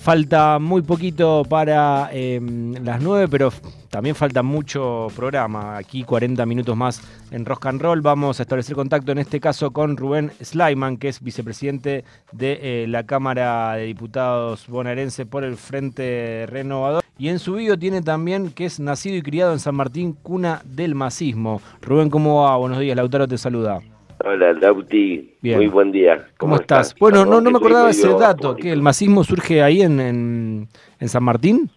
Falta muy poquito para em, las 9, pero también falta mucho programa. Aquí 40 minutos más en Rock. Vamos a establecer contacto en este caso con Rubén Slyman, que es vicepresidente de eh, la Cámara de Diputados bonaerense por el Frente Renovador. Y en su video tiene también que es nacido y criado en San Martín, cuna del masismo. Rubén, ¿cómo va? Buenos días, Lautaro te saluda. Hola, Lauti. Muy buen día. ¿Cómo, estás? Bueno, no, no me acordaba ese dato, que el masismo surge ahí en, en, San Martín.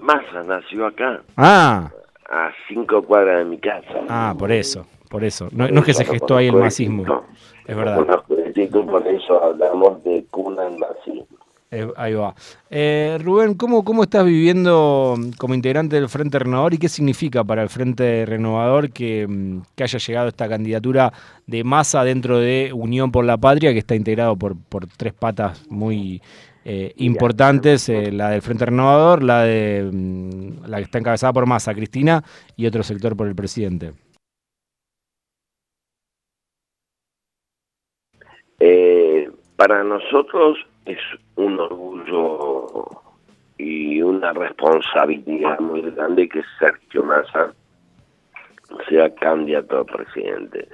Massa nació acá. Ah. A cinco cuadras de mi casa. Ah, por eso, por eso. No, es que se gestó ahí el masismo. es verdad. Por eso hablamos de cuna del masismo. Eh, ahí va. Eh, Rubén, ¿cómo, ¿cómo estás viviendo como integrante del Frente Renovador y qué significa para el Frente Renovador que, mm, que haya llegado esta candidatura de masa dentro de Unión por la Patria, que está integrado por, por tres patas muy eh, importantes, la del Frente Renovador, la, de, mm, la que está encabezada por Massa, Cristina, y otro sector por el presidente? para nosotros es un orgullo y una responsabilidad muy grande que Sergio Massa sea candidato a presidente.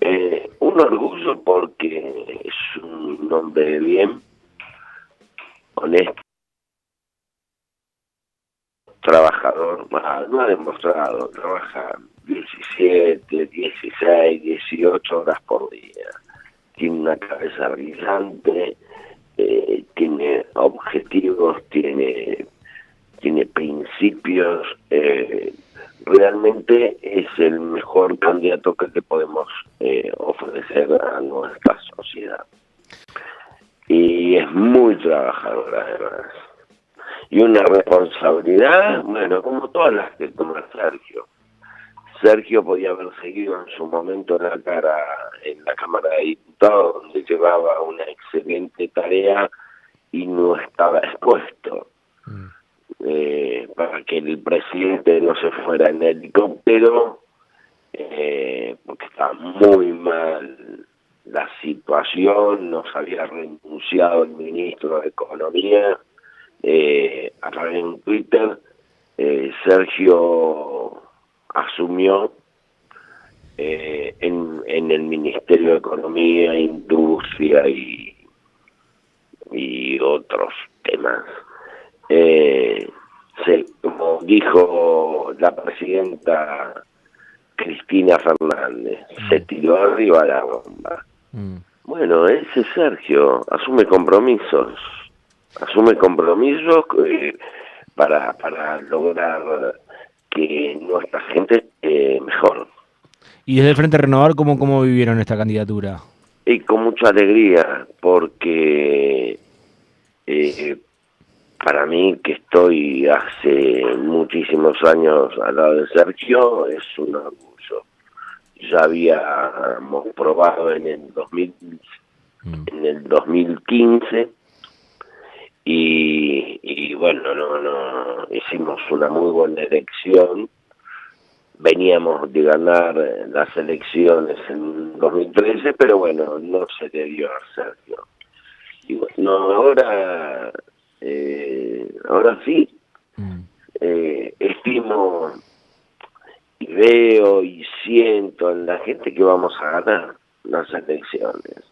Eh, un orgullo porque es un hombre bien, honesto, trabajador, no ha demostrado, trabaja 17, 16, 18 horas por día, tiene una cabeza brillante, objetivos, tiene, tiene principios, eh, realmente es el mejor candidato que podemos eh, ofrecer a nuestra sociedad. Y es muy trabajador además. Y una responsabilidad, bueno, como todas las que toma Sergio. Sergio podía haber seguido en su momento en la cara en la Cámara de Diputados, donde llevaba una excelente tarea y no estaba expuesto mm. eh, para que el presidente no se fuera en helicóptero, eh, porque estaba muy mal la situación, nos había renunciado el ministro de Economía, eh, a través de Twitter, eh, Sergio asumió eh, en, en, el Ministerio de Economía, Industria y, y otros temas. Eh, se, como dijo la presidenta Cristina Fernández, mm. se tiró arriba la bomba. Mm. Bueno, ese Sergio asume compromisos, asume compromisos eh, para, para lograr que nuestra gente eh, mejor. ¿Y desde el Frente Renovador cómo, cómo vivieron esta candidatura? Y con mucha alegría, porque para mí, que estoy hace muchísimos años al lado de Sergio, es un orgullo. Ya habíamos probado en el 2000, mm. en el 2015 y, y bueno, no, no hicimos una muy buena elección. Veníamos de ganar las elecciones en 2013, pero bueno, no se le dio a Sergio. Y bueno, ahora, ahora sí, mm. eh, estimo y veo y siento en la gente que vamos a ganar las elecciones.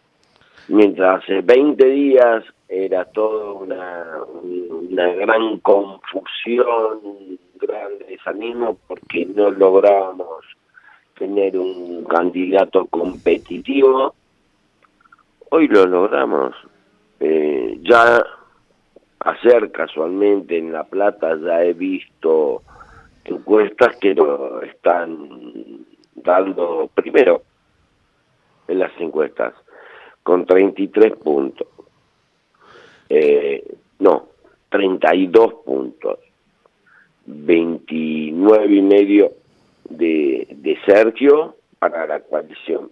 Mientras hace 20 días era todo una, una gran confusión, un gran desánimo porque no lográbamos tener un candidato competitivo. Hoy lo logramos. Eh, ya ayer casualmente en La Plata ya he visto encuestas que lo están dando primero en las encuestas con 33 puntos eh, no, 32 puntos, 29 y medio de, de Sergio para la coalición,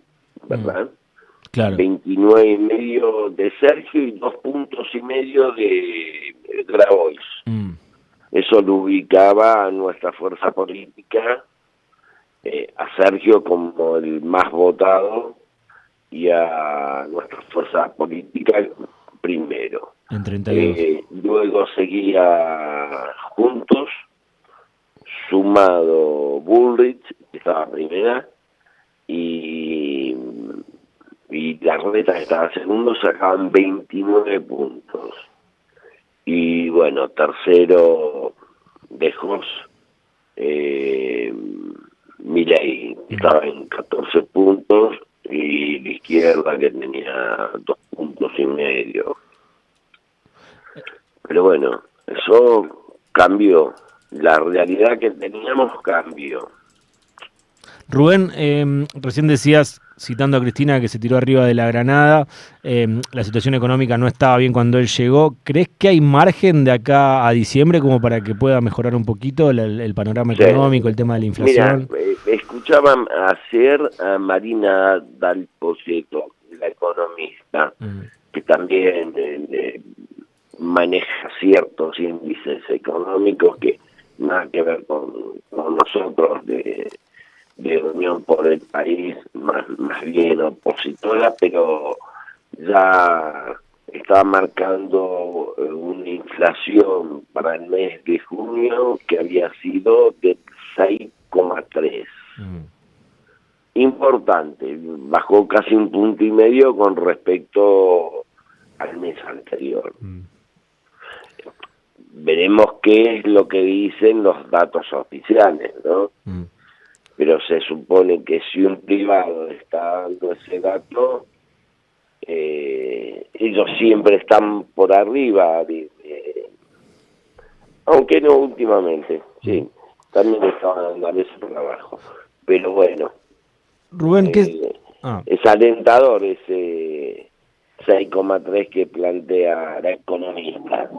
¿verdad? Mm, claro. 29 y medio de Sergio y dos puntos y medio de Grabois. Mm. Eso lo ubicaba a nuestra fuerza política, eh, a Sergio como el más votado y a nuestra fuerza política primero. En 32. Eh, luego seguía Juntos, sumado Bullrich, que estaba primera, y, y la reta que estaba segundo, sacaban 29 puntos. Y bueno, tercero dejó eh, Milei, que estaba en 14 puntos, y la izquierda que tenía dos puntos y medio. Pero bueno, eso cambió. La realidad que teníamos cambió. Rubén, eh, recién decías, citando a Cristina, que se tiró arriba de la granada, eh, la situación económica no estaba bien cuando él llegó. ¿Crees que hay margen de acá a diciembre como para que pueda mejorar un poquito el, el panorama Sí. económico, el tema de la inflación? Mira, eh, escuchaban ayer a Marina Dal Poseto, la economista, Mm, que también eh, eh, maneja ciertos índices económicos que nada que ver con, con nosotros de, de Unión por el País, más, más bien opositora, pero ya está marcando eh, una inflación para el mes de junio que había sido de 6,3 mm. importante, bajó casi un punto y medio con respecto al mes anterior. Mm. Veremos qué es lo que dicen los datos oficiales, ¿no? Mm. Pero se supone que si un privado está dando ese dato, eh, ellos siempre están por arriba, aunque no últimamente, sí, también estaban dando a veces por abajo. Pero bueno, Rubén, ¿qué es? eh, Ah, es alentador ese 6,3 que plantea la economista.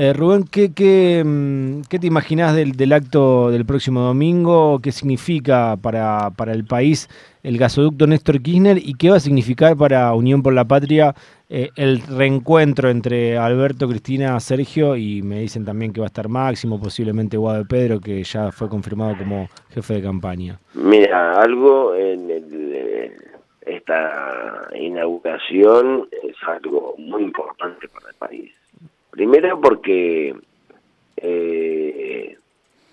Eh, Rubén, ¿qué, mm, te imaginás del, acto del próximo domingo? ¿Qué significa para, el país el gasoducto Néstor Kirchner? ¿Y qué va a significar para Unión por la Patria eh, el reencuentro entre Alberto, Cristina, Sergio? Y me dicen también que va a estar Máximo, posiblemente Guado Pedro, que ya fue confirmado como jefe de campaña. Mira, algo en el, eh, esta inauguración es algo muy importante para el país. Primero porque eh,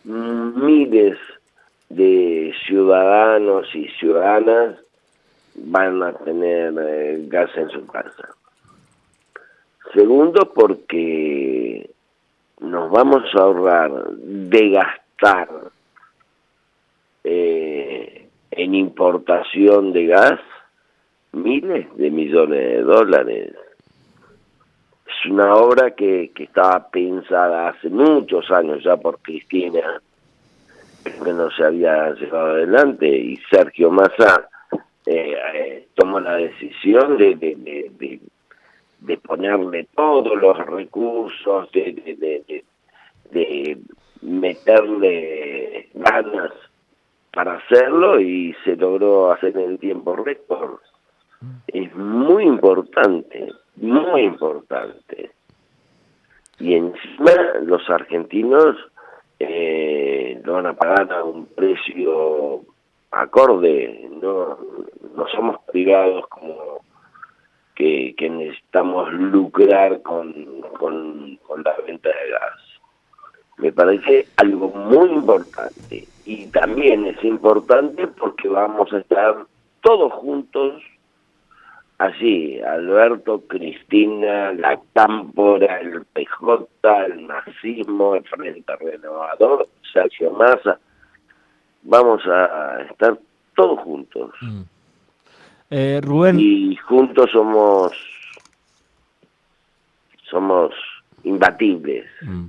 miles de ciudadanos y ciudadanas van a tener eh, gas en su casa. Segundo porque nos vamos a ahorrar de gastar eh, en importación de gas miles de millones de dólares. Una obra que, que estaba pensada hace muchos años ya por Cristina, que no se había llevado adelante y Sergio Massa eh, eh, tomó la decisión de, de, de, de- ponerle todos los recursos, de, meterle ganas para hacerlo y se logró hacer en tiempo récord. Es muy importante, muy importante. Y encima los argentinos eh, lo van a pagar a un precio acorde, no, no somos privados como que, que necesitamos lucrar con, con, con la de gas. Me parece algo muy importante y también es importante porque vamos a estar todos juntos así, Alberto, Cristina, la Cámpora, el PJ, el nazismo, el Frente Renovador, Sergio Massa, vamos a estar todos juntos Mm. Eh, Rubén, y juntos somos somos imbatibles. Mm.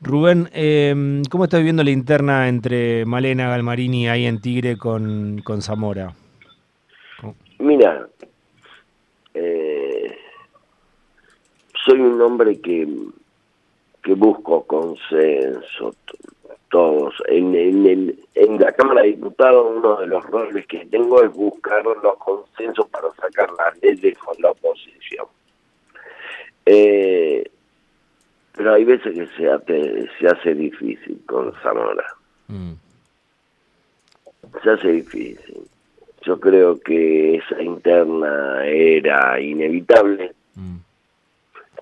Rubén, eh, ¿cómo está viviendo la interna entre Malena Galmarini ahí en Tigre con, con Zamora? Mira, eh, soy un hombre que, que busco consenso, todos. En, en, el- en la Cámara de Diputados uno de los roles que tengo es buscar los consensos para sacar las leyes con la oposición. Eh, pero hay veces que se hace, se hace difícil con Zamora. Mm. se hace difícil. Yo creo que esa interna era inevitable. Mm.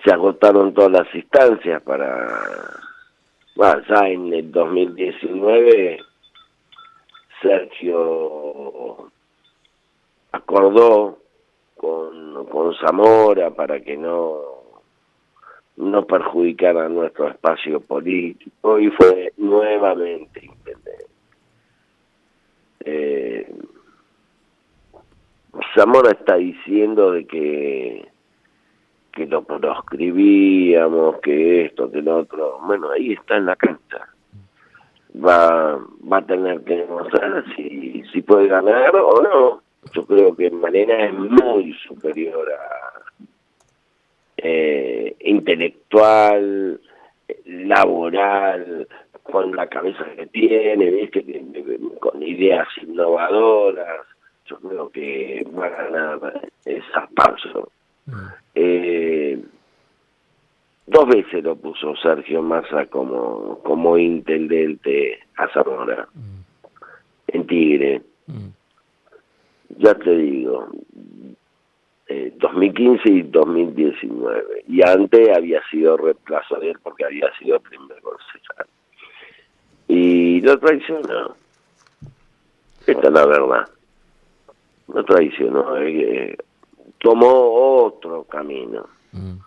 se agotaron todas las instancias para, bueno, ya en el 2019 Sergio acordó con, con Zamora para que no no perjudicara nuestro espacio político y fue nuevamente intendente. Eh, Zamora está diciendo de que que lo proscribíamos, que esto, que lo otro. Bueno, ahí está en la cancha. Va, va a tener que demostrar si, puede ganar o no. Yo creo que manera es muy superior a eh, intelectual, laboral, con la cabeza que tiene, ¿viste? con ideas innovadoras. Yo creo que va a ganar esa paso. Eh, dos veces lo puso Sergio Massa como, como intendente a Zamora, mm. en Tigre. Mm. Ya te digo, 2015 eh, y 2019. Y antes había sido reemplazo de él porque había sido primer concejal. Y lo traicionó. Esta es la verdad. Lo traicionó. Eh, tomó otro camino. Mm.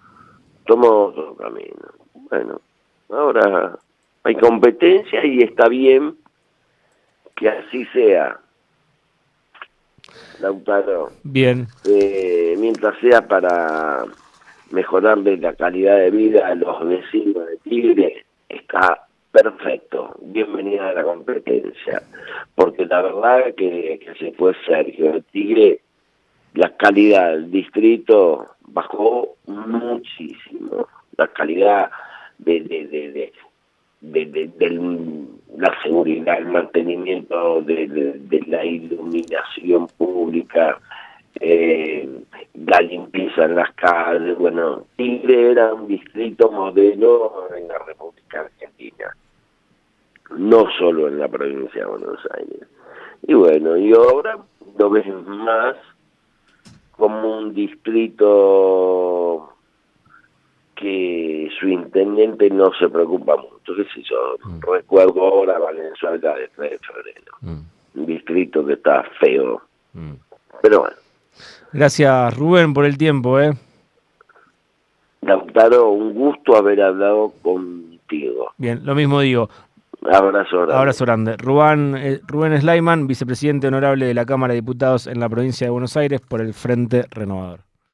Tomó otro camino. Bueno, ahora hay competencia y está bien que así sea. Lautaro. Bien. Eh, mientras sea para mejorarle la calidad de vida a los vecinos de Tigre, está perfecto. Bienvenida a la competencia. Porque la verdad que, que se fue Sergio Tigre la calidad del distrito bajó muchísimo. La calidad de, la seguridad, el mantenimiento de, la iluminación pública, eh, la limpieza en las calles. Bueno, Tigre era un distrito modelo en no solo en la provincia de Buenos Aires. Y bueno, y ahora lo ves más como un distrito que su intendente no se preocupa mucho, qué sé yo, mm. recuerdo ahora Valenzuela de 3 de febrero, mm. un distrito que está feo, mm. pero bueno. Gracias Rubén por el tiempo, ¿eh? Lautaro, un gusto haber hablado contigo. Bien, lo mismo digo. Abrazo grande. Abrazo grande. Rubén, eh, Rubén Slayman, vicepresidente honorable de la Cámara de Diputados en la provincia de Buenos Aires por el Frente Renovador.